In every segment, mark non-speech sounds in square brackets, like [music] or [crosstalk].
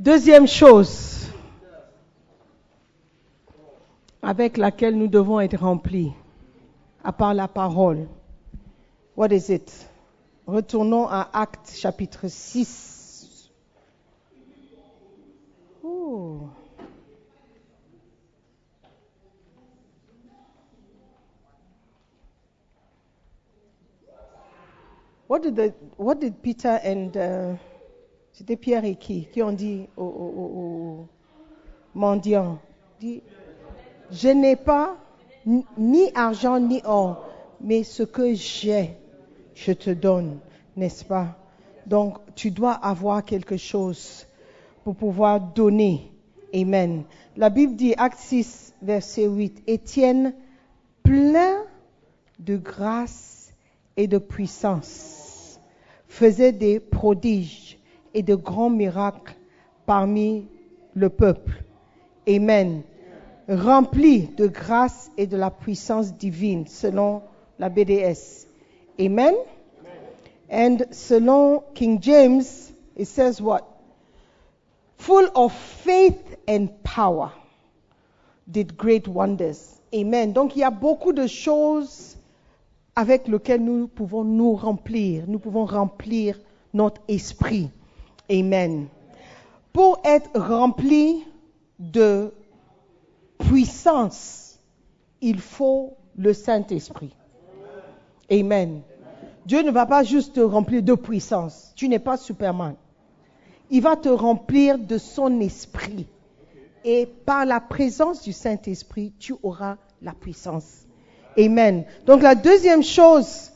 Deuxième chose avec laquelle nous devons être remplis, à part la parole. What is it? Retournons à Actes chapitre 6. Oh. What did, the, what did Peter and uh, c'était Pierre et qui qui ont dit aux mendiants dit, je n'ai pas ni argent ni or, mais ce que j'ai, je te donne, n'est-ce pas? Donc tu dois avoir quelque chose pour pouvoir donner. Amen. La Bible dit, Acte 6, verset 8, Étienne, plein de grâce et de puissance, faisait des prodiges et de grands miracles parmi le peuple. Amen. Rempli de grâce et de la puissance divine, selon la BDS. Amen. And selon King James, it says what? Full of faith and power, did great wonders. Amen. Donc il y a beaucoup de choses avec lesquelles nous pouvons nous remplir. Nous pouvons remplir notre esprit. Amen. Pour être rempli de puissance, il faut le Saint-Esprit. Amen. Dieu ne va pas juste te remplir de puissance. Tu n'es pas Superman. Il va te remplir de son esprit. Et par la présence du Saint-Esprit, tu auras la puissance. Amen. Donc la deuxième chose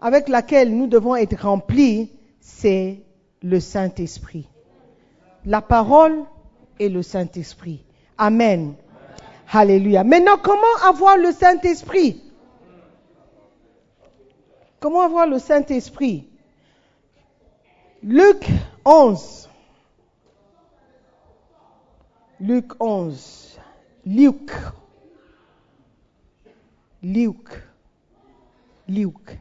avec laquelle nous devons être remplis, c'est le Saint-Esprit. La parole et le Saint-Esprit. Amen. Alléluia. Maintenant, comment avoir le Saint-Esprit? Comment avoir le Saint-Esprit? Luc 11. Luc 11. Luc. Luc. Luc.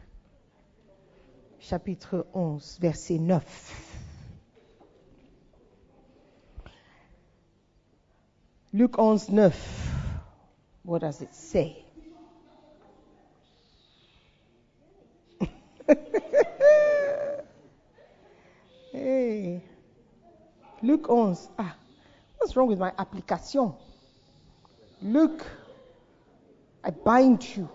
Chapitre 11, verset 9. Luc 11, 9. What does it say? [laughs] hey. Luc 11. Ah, what's wrong with my application? Luc, I bind you.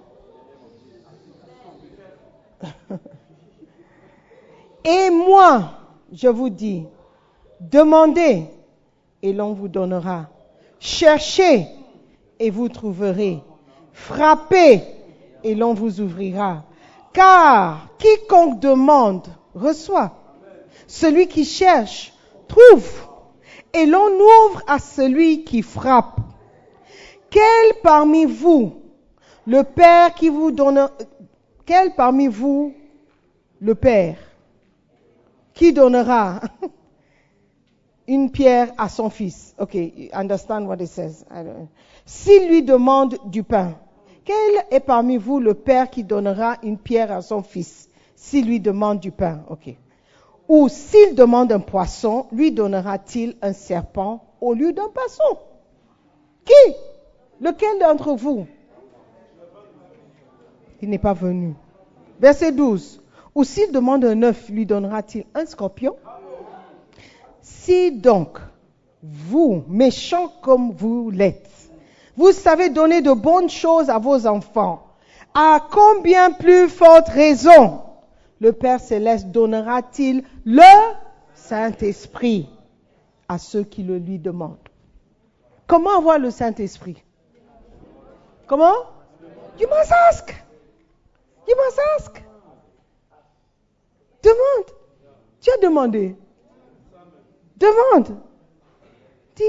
[laughs] Et moi, je vous dis, demandez et l'on vous donnera. Cherchez et vous trouverez. Frappez et l'on vous ouvrira. Car quiconque demande reçoit. Celui qui cherche trouve. Et l'on ouvre à celui qui frappe. Quel parmi vous, le Père qui vous donne, quel parmi vous, le Père, qui donnera? [laughs] une pierre à son fils? Ok, understand what it says. S'il lui demande du pain, quel est parmi vous le Père qui donnera une pierre à son fils? S'il lui demande du pain, ok. Ou s'il demande un poisson, lui donnera-t-il un serpent au lieu d'un poisson? Qui? Lequel d'entre vous? Il n'est pas venu. Verset 12. Ou s'il demande un œuf, lui donnera-t-il un scorpion? Si donc, vous, méchants comme vous l'êtes, vous savez donner de bonnes choses à vos enfants, à combien plus forte raison le Père céleste donnera-t-il le Saint-Esprit à ceux qui le lui demandent? Comment avoir le Saint-Esprit? Comment? You must ask. You must ask. Demande. Tu as demandé. Demande. Dis.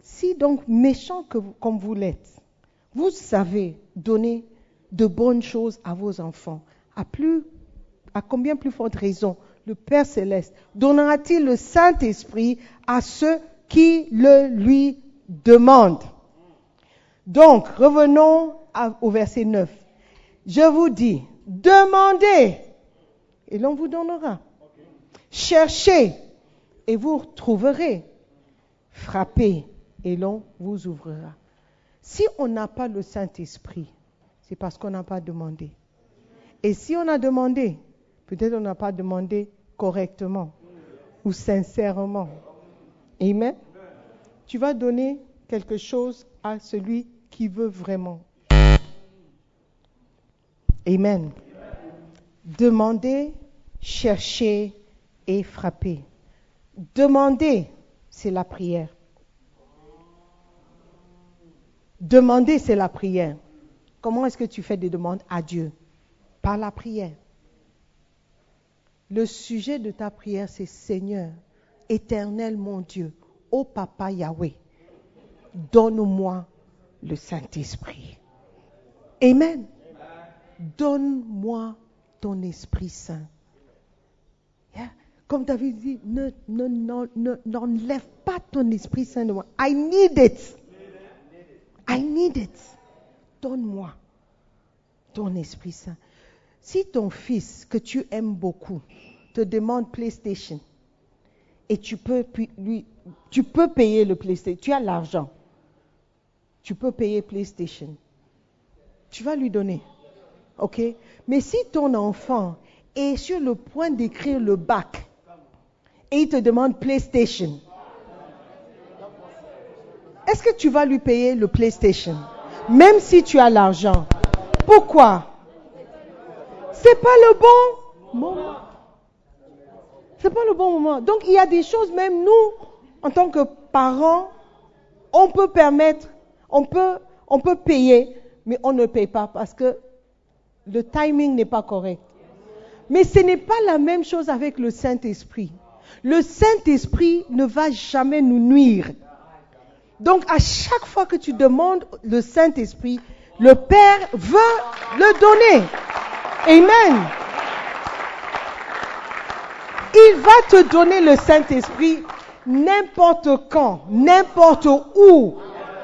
Si donc méchant que vous- comme vous l'êtes, vous savez donner de bonnes choses à vos enfants, à plus, à combien plus forte raison le Père céleste donnera-t-il le Saint-Esprit à ceux qui le lui demandent? Donc, revenons au verset 9. Je vous dis, demandez et l'on vous donnera. Cherchez et vous trouverez. Frappez et l'on vous ouvrira. Si on n'a pas le Saint-Esprit, c'est parce qu'on n'a pas demandé. Et si on a demandé, peut-être on n'a pas demandé correctement ou sincèrement. Amen. Tu vas donner quelque chose à celui qui veut vraiment. Amen. Demandez, cherchez et frappez. Demander, c'est la prière. Demander, c'est la prière. Comment est-ce que tu fais des demandes à Dieu? Par la prière. Le sujet de ta prière, c'est Seigneur, éternel mon Dieu, ô Papa Yahweh, donne-moi le Saint-Esprit. Amen. Donne-moi ton Esprit Saint. Comme David dit, n'enlève pas ton Esprit Saint de moi. I need it. I need it. Donne-moi ton Esprit Saint. Si ton fils que tu aimes beaucoup te demande PlayStation et tu peux, lui, tu peux payer le PlayStation, tu as l'argent, tu peux payer PlayStation, tu vas lui donner. OK? Mais si ton enfant est sur le point d'écrire le bac et il te demande PlayStation, est-ce que tu vas lui payer le PlayStation? Même si tu as l'argent. Pourquoi? C'est pas le bon moment. C'est pas le bon moment. Donc il y a des choses, même nous, en tant que parents, on peut permettre, on peut, on peut payer, mais on ne paye pas parce que le timing n'est pas correct. Mais ce n'est pas la même chose avec le Saint-Esprit. Le Saint-Esprit ne va jamais nous nuire. Donc à chaque fois que tu demandes le Saint-Esprit, le Père veut le donner. Amen. Il va te donner le Saint-Esprit n'importe quand, n'importe où,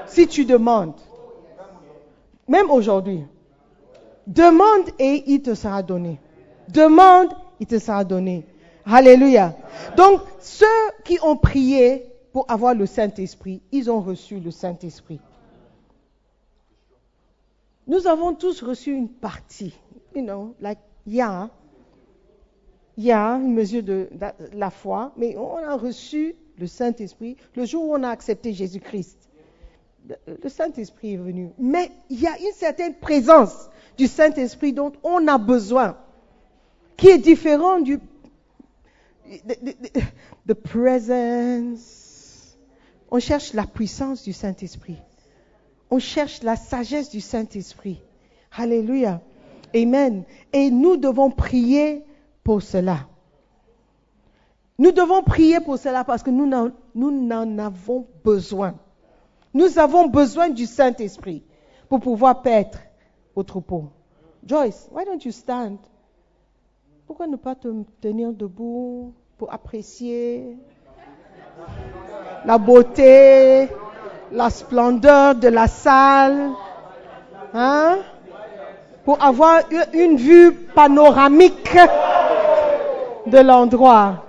si tu demandes. Même aujourd'hui. Demande et il te sera donné. Demande, il te sera donné. Alléluia. Donc, ceux qui ont prié pour avoir le Saint-Esprit, ils ont reçu le Saint-Esprit. Nous avons tous reçu une partie. You know, like, yeah. Il y a une mesure de, la foi, mais on a reçu le Saint-Esprit le jour où on a accepté Jésus-Christ. Le Saint-Esprit est venu. Mais il y a une certaine présence du Saint-Esprit dont on a besoin, qui est différent du the, presence. On cherche la puissance du Saint-Esprit. On cherche la sagesse du Saint-Esprit. Alléluia. Amen. Et nous devons prier pour cela. Nous devons prier pour cela parce que nous n'en avons besoin. Nous avons besoin du Saint-Esprit pour pouvoir paître au troupeau. Joyce, why don't you stand? Pourquoi ne pas te tenir debout? Pour apprécier la beauté, la splendeur de la salle, hein? pour avoir une vue panoramique de l'endroit.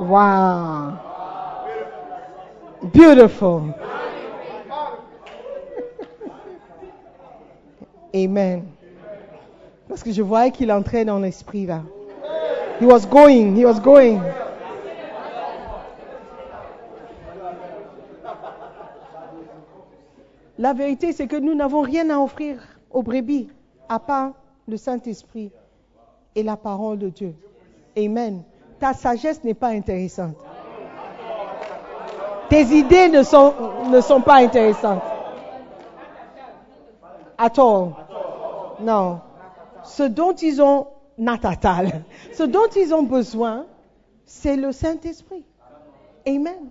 Wow. Beautiful. [laughs] Amen. Parce que je voyais qu'il entrait dans l'esprit là. He was going, he was going. La vérité, c'est que nous n'avons rien à offrir aux brebis, à part le Saint-Esprit et la parole de Dieu. Amen. Ta sagesse n'est pas intéressante. Tes idées ne sont, ne sont pas intéressantes. At all. Non. Ce dont ils ont, natatal, ce dont ils ont besoin, c'est le Saint-Esprit. Amen.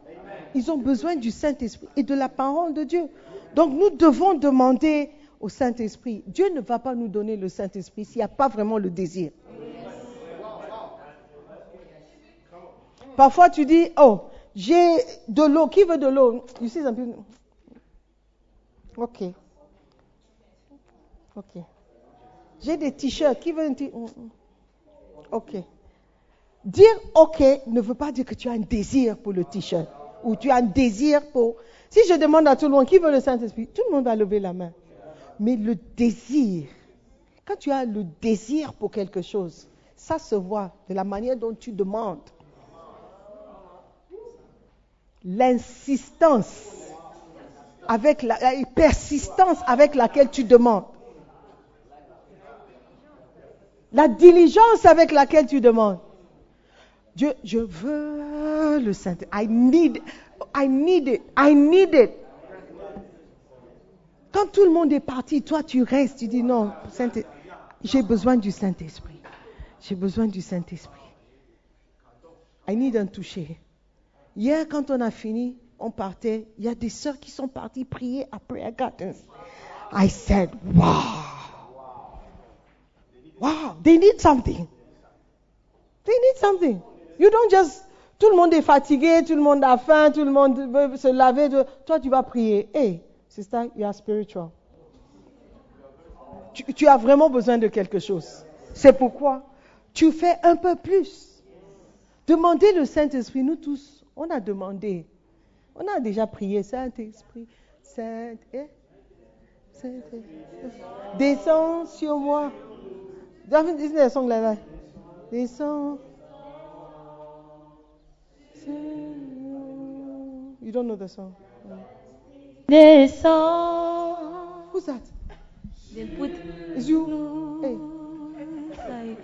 Ils ont besoin du Saint-Esprit et de la parole de Dieu. Donc nous devons demander au Saint-Esprit. Dieu ne va pas nous donner le Saint-Esprit s'il n'y a pas vraiment le désir. Parfois tu dis, oh, j'ai de l'eau, qui veut de l'eau? Ok. Ok. J'ai des t-shirts, qui veut un t-shirt Ok. Dire OK ne veut pas dire que tu as un désir pour le t-shirt ou tu as un désir pour... Si je demande à tout le monde qui veut le Saint-Esprit, tout le monde va lever la main. Mais le désir, quand tu as le désir pour quelque chose, ça se voit de la manière dont tu demandes. L'insistance avec la, persistance avec laquelle tu demandes. La diligence avec laquelle tu demandes. Je veux le Saint. I need, I need it. I need it. Quand tout le monde est parti, toi tu restes, tu dis non, j'ai besoin du Saint-Esprit. J'ai besoin du Saint-Esprit. I need un toucher. Hier, quand on a fini, on partait. Il y a des sœurs qui sont parties prier à Prayer Gardens. I said, wow. They need something. They need something. You don't just, tout le monde est fatigué, tout le monde a faim, tout le monde veut se laver. Toi, tu vas prier. Hey, sister, you are spiritual. Tu, tu as vraiment besoin de quelque chose. C'est pourquoi tu fais un peu plus. Demandez le Saint-Esprit. Nous tous, on a demandé. On a déjà prié, Saint-Esprit, Saint, eh? Saint Descends sur moi. David isn't there a song like that? Descends. You don't know the song. Descends. Who's that? They put It's you. Hey. like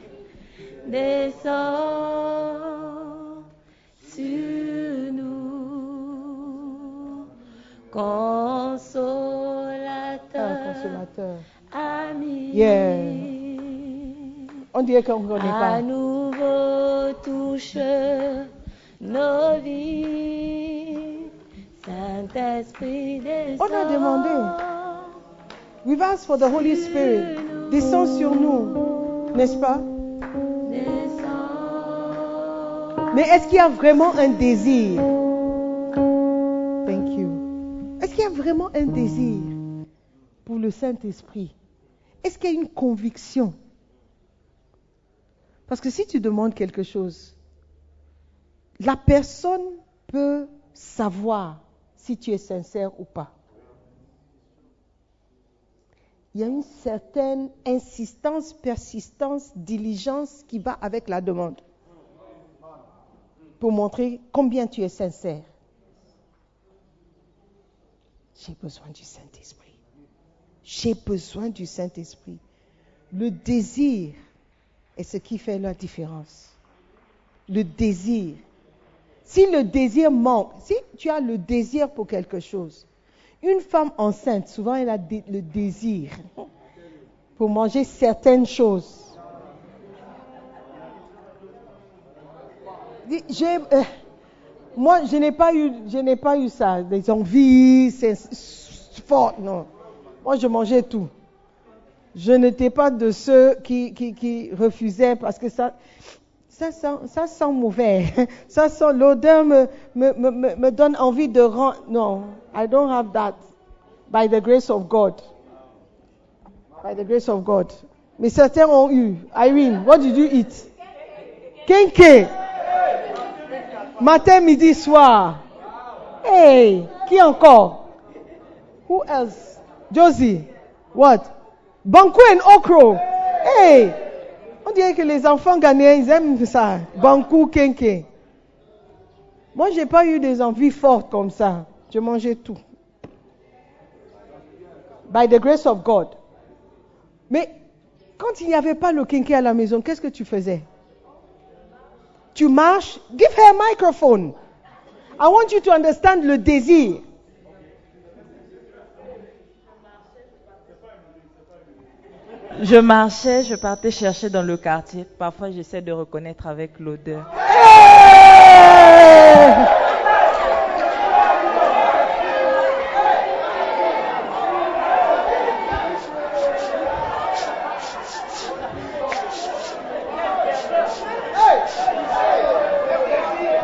descends sur nous, consolateur, Ah, consolateur. ami. Yeah. On dirait qu'on ne connaît À nouveau touche nos vies. Saint-Esprit. On a demandé. We've asked for the Holy Spirit. Descends sur nous. N'est-ce pas? Mais est-ce qu'il y a vraiment un désir? Thank you. Est-ce qu'il y a vraiment un désir pour le Saint-Esprit? Est-ce qu'il y a une conviction? Parce que si tu demandes quelque chose, la personne peut savoir si tu es sincère ou pas. Il y a une certaine insistance, persistance, diligence qui va avec la demande pour montrer combien tu es sincère. J'ai besoin du Saint-Esprit. J'ai besoin du Saint-Esprit. Le désir est ce qui fait la différence. Le désir. Si le désir manque, si tu as le désir pour quelque chose, une femme enceinte, souvent elle a le désir pour manger certaines choses. Euh, moi, je n'ai pas eu, pas eu ça, des envies c'est c'est fort, non. Moi, je mangeais tout. Je n'étais pas de ceux qui, refusaient parce que ça, sent, mauvais. [laughs] Ça sent, l'odeur me, donne envie de. Non, I don't have that. By the grace of God. By the grace of God. Mais certains ont eu. Irene, what did you eat? Kenke. Matin, midi, soir. Hey, qui encore? Who else? Josie. What? Banku and okro. Hey, on dirait que les enfants ghanéens, ils aiment ça. Banku, kenke. Moi, j'ai pas eu des envies fortes comme ça. Je mangeais tout. By the grace of God. Mais quand il n'y avait pas le kenke à la maison, qu'est-ce que tu faisais? Tu marches, give her a microphone. I want you to understand le désir. Je marchais, je partais chercher dans le quartier. Parfois, j'essaie de reconnaître avec l'odeur. Hey!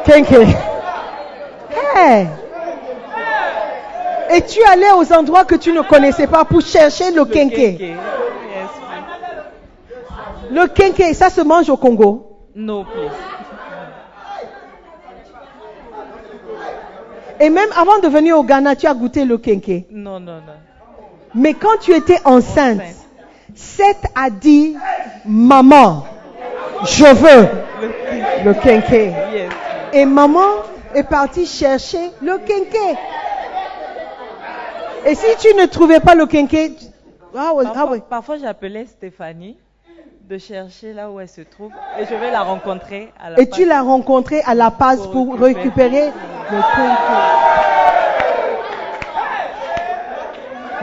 Kenke. Hey! Et tu allais aux endroits que tu ne connaissais pas pour chercher le kenke. Please. Le quinquet, ça se mange au Congo Non please. Et même avant de venir au Ghana, tu as goûté le quinquet. Non, non, non. Mais quand tu étais enceinte, Seth a dit, maman, je veux le quinquet. Et maman est partie chercher le quinquet. Et si tu ne trouvais pas le quinquet, ah ah parfois j'appelais Stéphanie de chercher là où elle se trouve et je vais la rencontrer à la Et tu l'as rencontré à la passe Pour pour récupérer. récupérer le kenke.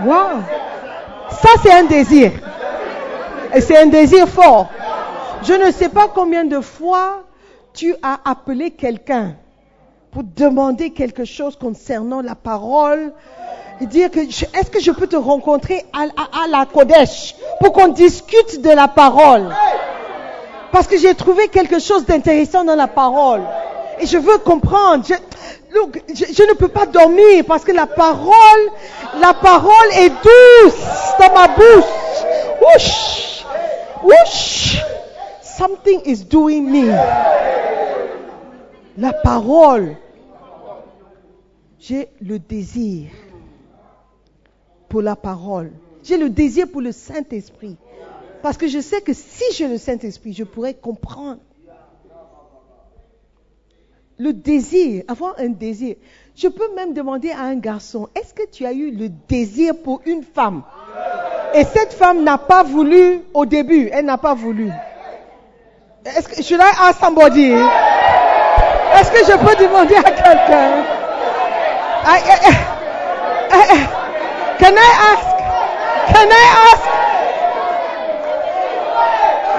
Wow. Ça, c'est un désir. Et c'est un désir fort. Je ne sais pas combien de fois tu as appelé quelqu'un pour demander quelque chose concernant la parole et dire que est-ce que je peux te rencontrer à, à- à la Kodesh pour qu'on discute de la parole? Parce que j'ai trouvé quelque chose d'intéressant dans la parole. Et je veux comprendre. Je, look, je, je ne peux pas dormir parce que la parole, la parole est douce dans ma bouche. Whoosh, whoosh. Something is doing me. La parole. J'ai le désir pour la parole. J'ai le désir pour le Saint-Esprit. Parce que je sais que si j'ai le Saint-Esprit, je pourrais comprendre. Le désir, avoir un désir. Je peux même demander à un garçon, est-ce que tu as eu le désir pour une femme? Et cette femme n'a pas voulu au début, elle n'a pas voulu. Est-ce que, should I ask somebody? Que je peux demander à quelqu'un? I- I- I- I- Can I ask? Can I ask?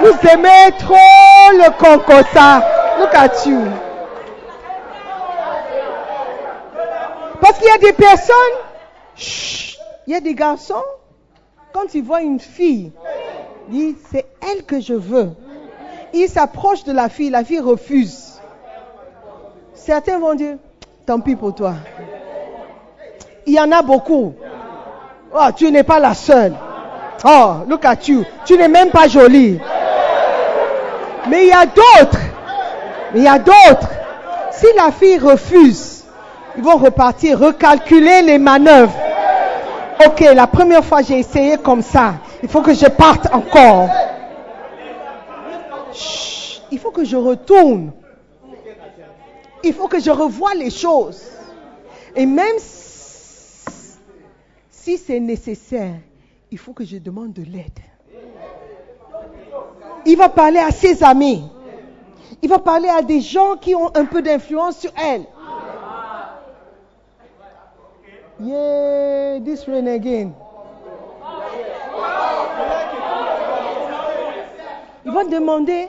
Vous aimez trop le concossa. Look at you. Parce qu'il y a des personnes, il y a des garçons, quand ils voient une fille, ils disent c'est elle que je veux. Ils s'approchent de la fille, la fille refuse. Certains vont dire tant pis pour toi. Il y en a beaucoup. Oh, tu n'es pas la seule. Oh, look at you. Tu n'es même pas jolie. Mais il y a d'autres. Mais il y a d'autres. Si la fille refuse, ils vont repartir, recalculer les manœuvres. Ok, la première fois j'ai essayé comme ça. Il faut que je parte encore. Chut, il faut que je retourne. Il faut que je revoie les choses. Et même si c'est nécessaire, il faut que je demande de l'aide. Il va parler à ses amis. Il va parler à des gens qui ont un peu d'influence sur elle. Yeah, this rain. Il va demander,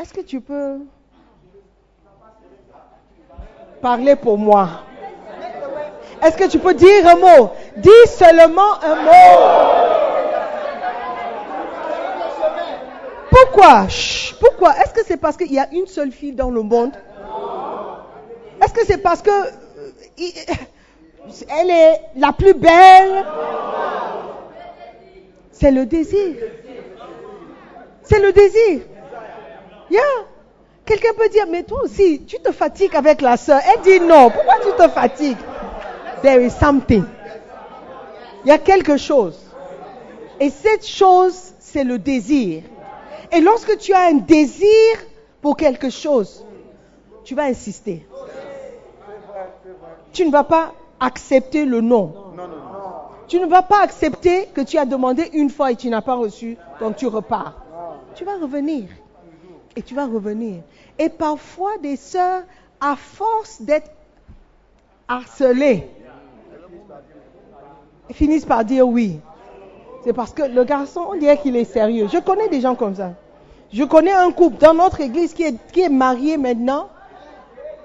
est-ce que tu peux parler pour moi? Est-ce que tu peux dire un mot? Dis seulement un mot. Pourquoi? Pourquoi? Est-ce que c'est parce qu'il y a une seule fille dans le monde? Est-ce que c'est parce que euh, [laughs] elle est la plus belle? C'est le désir. C'est le désir. Yeah. Quelqu'un peut dire, mais toi aussi, tu te fatigues avec la sœur. Elle dit non. Pourquoi tu te fatigues? There is something. Il y a quelque chose. Et cette chose, c'est le désir. Et lorsque tu as un désir pour quelque chose, tu vas insister. Tu ne vas pas accepter le non. Tu ne vas pas accepter que tu as demandé une fois et tu n'as pas reçu, donc tu repars. Tu vas revenir. Et tu vas revenir. Et parfois, des sœurs, à force d'être harcelées, finissent par dire oui. C'est parce que le garçon, on dirait qu'il est sérieux. Je connais des gens comme ça. Je connais un couple dans notre église qui est, qui est marié maintenant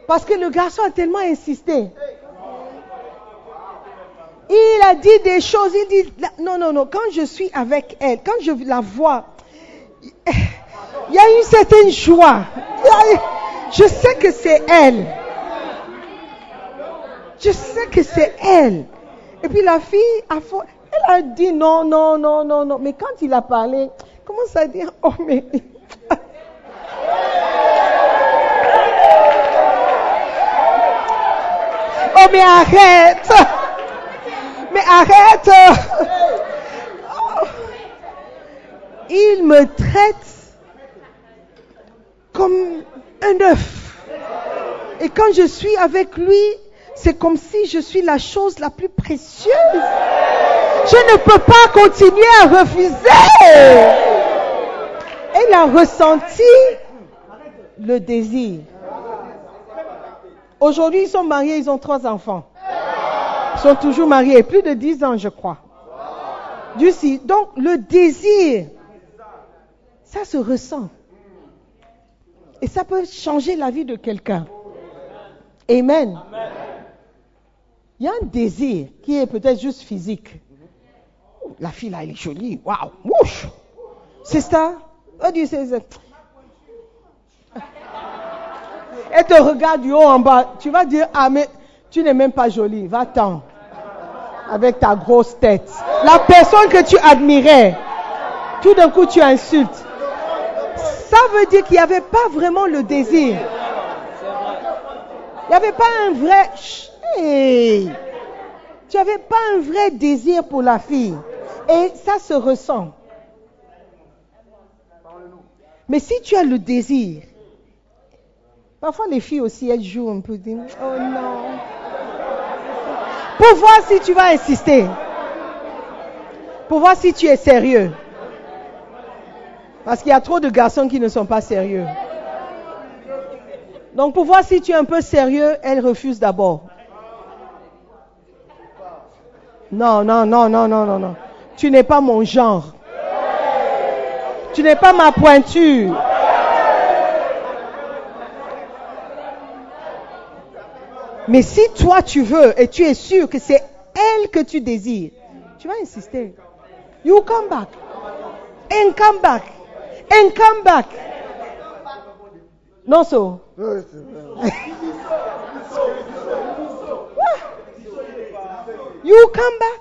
parce que le garçon a tellement insisté. Il a dit des choses, il dit, non, non, non, quand je suis avec elle, quand je la vois, il y a une certaine joie. Je sais que c'est elle. Je sais que c'est elle. Et puis la fille, elle a dit non, non, non, non, non. Mais quand il a parlé, commence à dire, oh mais... Oh, mais arrête. Mais arrête. Oh. Il me traite comme un œuf. Et quand je suis avec lui, c'est comme si je suis la chose la plus précieuse. Je ne peux pas continuer à refuser. Elle a ressenti le désir. Aujourd'hui, ils sont mariés, ils ont trois enfants. Ils sont toujours mariés, plus de dix ans, je crois. Du Donc, le désir, ça se ressent. Et ça peut changer la vie de quelqu'un. Amen. Il y a un désir qui est peut-être juste physique. La fille là, elle est jolie. Waouh, wouch. C'est ça. Do you say? Elle te regarde du haut en bas. Tu vas dire, ah mais tu n'es même pas jolie. Va-t'en. Avec ta grosse tête. La personne que tu admirais, tout d'un coup tu insultes. Ça veut dire qu'il n'y avait pas vraiment le désir. Il n'y avait pas un vrai... Tu n'avais pas un vrai désir pour la fille. Et ça se ressent. Mais si tu as le désir, parfois les filles aussi, elles jouent un peu. Oh non. Pour voir si tu vas insister. Pour voir si tu es sérieux. Parce qu'il y a trop de garçons qui ne sont pas sérieux. Donc pour voir si tu es un peu sérieux, elle refuse d'abord. Non, non, non, non, non, non, non. Tu n'es pas mon genre. Tu n'es pas ma pointure. Mais si toi tu veux et tu es sûr que c'est elle que tu désires, tu vas insister. You come back. And come back. And come back. Non, so. [laughs] you come back.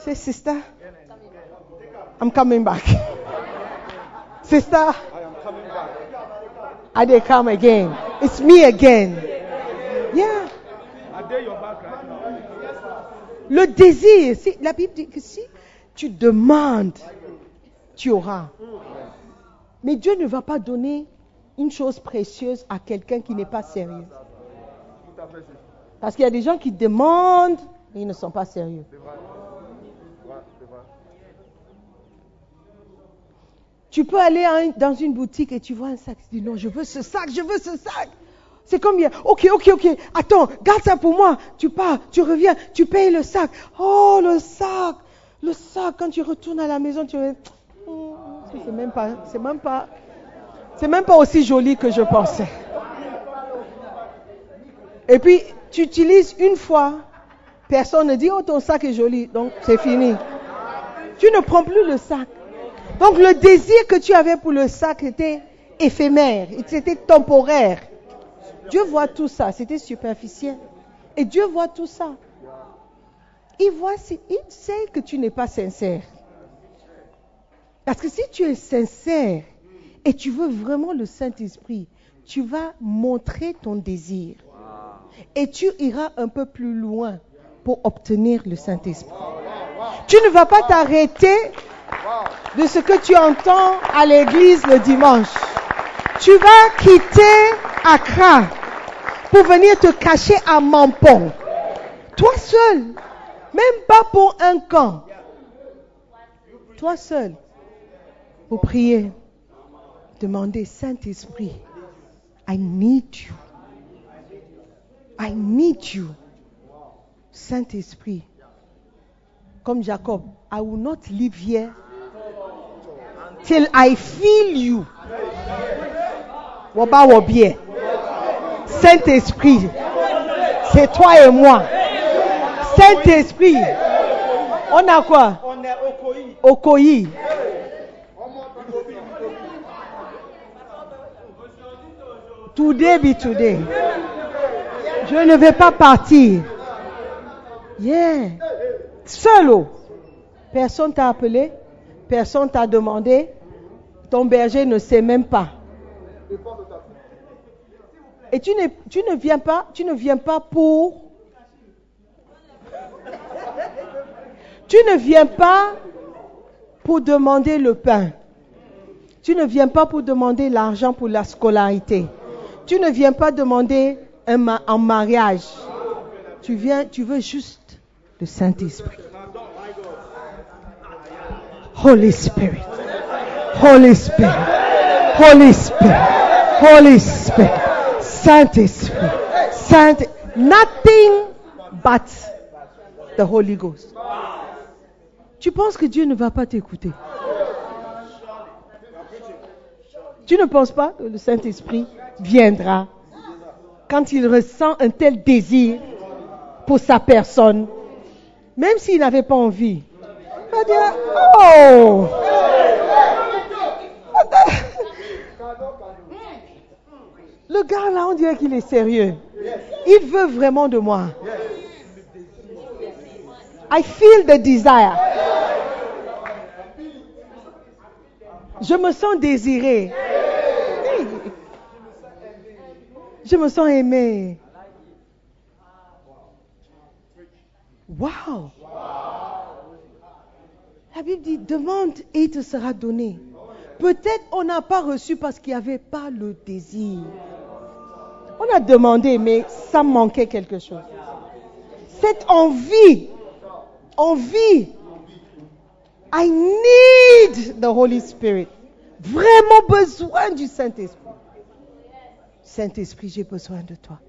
Say, sister, I'm coming back. [laughs] sister, I am coming back. I did come again. It's me again. Yeah. Le désir, la Bible dit que si tu demandes, tu auras. Mais Dieu ne va pas donner une chose précieuse à quelqu'un qui n'est pas sérieux. Parce qu'il y a des gens qui demandent, mais ils ne sont pas sérieux. Tu peux aller dans une boutique et tu vois un sac. Tu dis non, je veux ce sac, je veux ce sac. C'est combien? Ok, ok, ok. Attends, garde ça pour moi. Tu pars, tu reviens, tu payes le sac. Oh, le sac. Le sac, quand tu retournes à la maison, tu c'est même pas, c'est même pas, c'est même pas aussi joli que je pensais. Et puis, tu utilises une fois, personne ne dit, oh, ton sac est joli, donc c'est fini. Tu ne prends plus le sac. Donc le désir que tu avais pour le sac était éphémère, c'était temporaire. Dieu voit tout ça, c'était superficiel. Et Dieu voit tout ça. Il voit, il sait que tu n'es pas sincère. Parce que si tu es sincère et tu veux vraiment le Saint-Esprit, tu vas montrer ton désir. Et tu iras un peu plus loin pour obtenir le Saint-Esprit. Tu ne vas pas t'arrêter de ce que tu entends à l'église le dimanche. Tu vas quitter Accra pour venir te cacher à Mampon. Toi seul. Même pas pour un camp. Toi seul. Pour prier. Demander, Saint-Esprit, I need you. I need you. Saint-Esprit. Comme Jacob, I will not live here till I feel you. Woba Wobie. Saint-Esprit, c'est toi et moi. Saint-Esprit, on a quoi? On est Okoyi. Today be today. Je ne vais pas partir. Yeah. Seul. Personne t'a appelé. Personne t'a demandé. Ton berger ne sait même pas. Et tu ne, tu ne viens pas, tu ne viens pas pour. Tu ne viens pas pour demander le pain. Tu ne viens pas pour demander l'argent pour la scolarité. Tu ne viens pas demander un, ma- mariage. Tu viens, tu veux juste le Saint-Esprit. Holy Spirit. Holy Spirit. Holy Spirit. Holy Spirit. Saint-Esprit. Saint Nothing but the Holy Ghost. Tu penses que Dieu ne va pas t'écouter? Tu ne penses pas que le Saint-Esprit viendra quand il ressent un tel désir pour sa personne, même s'il n'avait pas envie? Oh, le gars là, on dirait qu'il est sérieux. Il veut vraiment de moi. I feel the desire. Je me sens désiré. Je me sens aimé. Wow. La Bible dit, demande et il te sera donné. Peut-être on n'a pas reçu parce qu'il n'y avait pas le désir. On a demandé, mais ça manquait quelque chose. Cette envie, envie, I need the Holy Spirit. Vraiment besoin du Saint-Esprit. Saint-Esprit, j'ai besoin de toi.